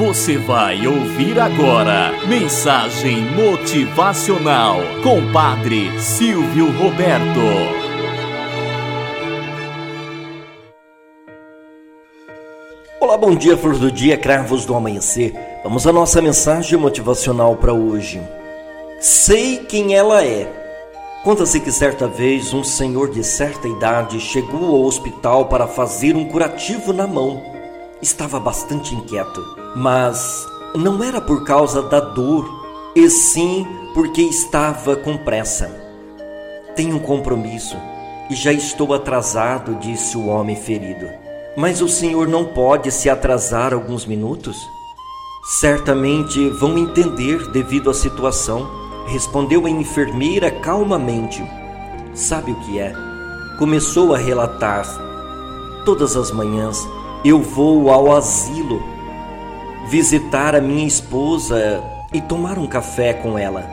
Você vai ouvir agora Mensagem Motivacional com Padre Silvio Roberto. Olá, bom dia, flor do dia, cravos do amanhecer. Vamos à nossa mensagem motivacional para hoje. Sei quem ela é. Conta-se que certa vez um senhor de certa idade chegou ao hospital para fazer um curativo na mão. Estava bastante inquieto, mas não era por causa da dor, e sim porque estava com pressa. Tenho um compromisso e já estou atrasado, disse o homem ferido. Mas o senhor não pode se atrasar alguns minutos? Certamente vão entender devido à situação respondeu a enfermeira calmamente. Sabe o que é? Começou a relatar. Todas as manhãs eu vou ao asilo visitar a minha esposa e tomar um café com ela.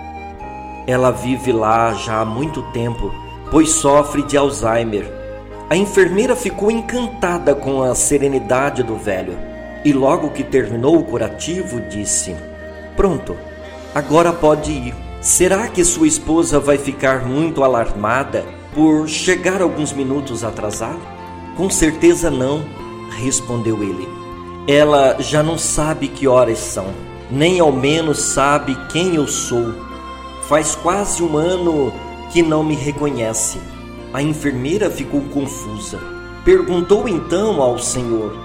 Ela vive lá já há muito tempo, pois sofre de Alzheimer. A enfermeira ficou encantada com a serenidade do velho e, logo que terminou o curativo, disse: Pronto, agora pode ir. Será que sua esposa vai ficar muito alarmada por chegar alguns minutos atrasado? Com certeza não, respondeu ele. Ela já não sabe que horas são, nem ao menos sabe quem eu sou. Faz quase um ano que não me reconhece. A enfermeira ficou confusa. Perguntou então ao senhor: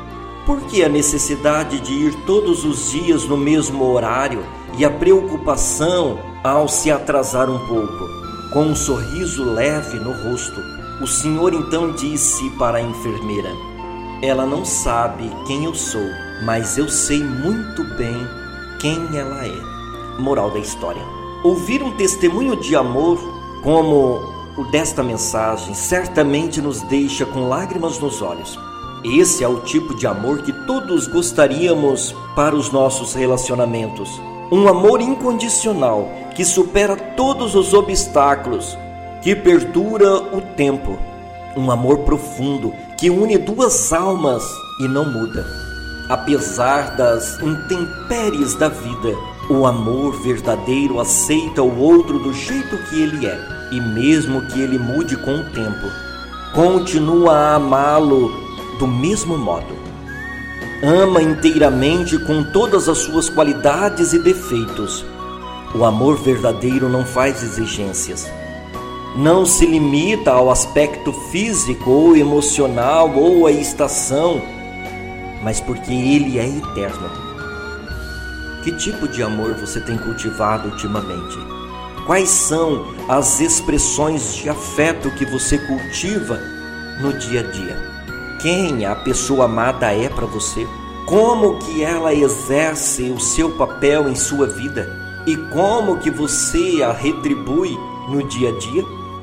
por que a necessidade de ir todos os dias no mesmo horário e a preocupação ao se atrasar um pouco, com um sorriso leve no rosto, o senhor então disse para a enfermeira: Ela não sabe quem eu sou, mas eu sei muito bem quem ela é. Moral da história: Ouvir um testemunho de amor como o desta mensagem certamente nos deixa com lágrimas nos olhos. Esse é o tipo de amor que todos gostaríamos para os nossos relacionamentos. Um amor incondicional que supera todos os obstáculos, que perdura o tempo. Um amor profundo que une duas almas e não muda. Apesar das intempéries da vida, o amor verdadeiro aceita o outro do jeito que ele é, e mesmo que ele mude com o tempo, continua a amá-lo do mesmo modo. Ama inteiramente com todas as suas qualidades e defeitos o amor verdadeiro não faz exigências. Não se limita ao aspecto físico ou emocional ou à estação, mas porque ele é eterno. Que tipo de amor você tem cultivado ultimamente? Quais são as expressões de afeto que você cultiva no dia a dia? Quem a pessoa amada é para você? Como que ela exerce o seu papel em sua vida? e como que você a retribui no dia a dia.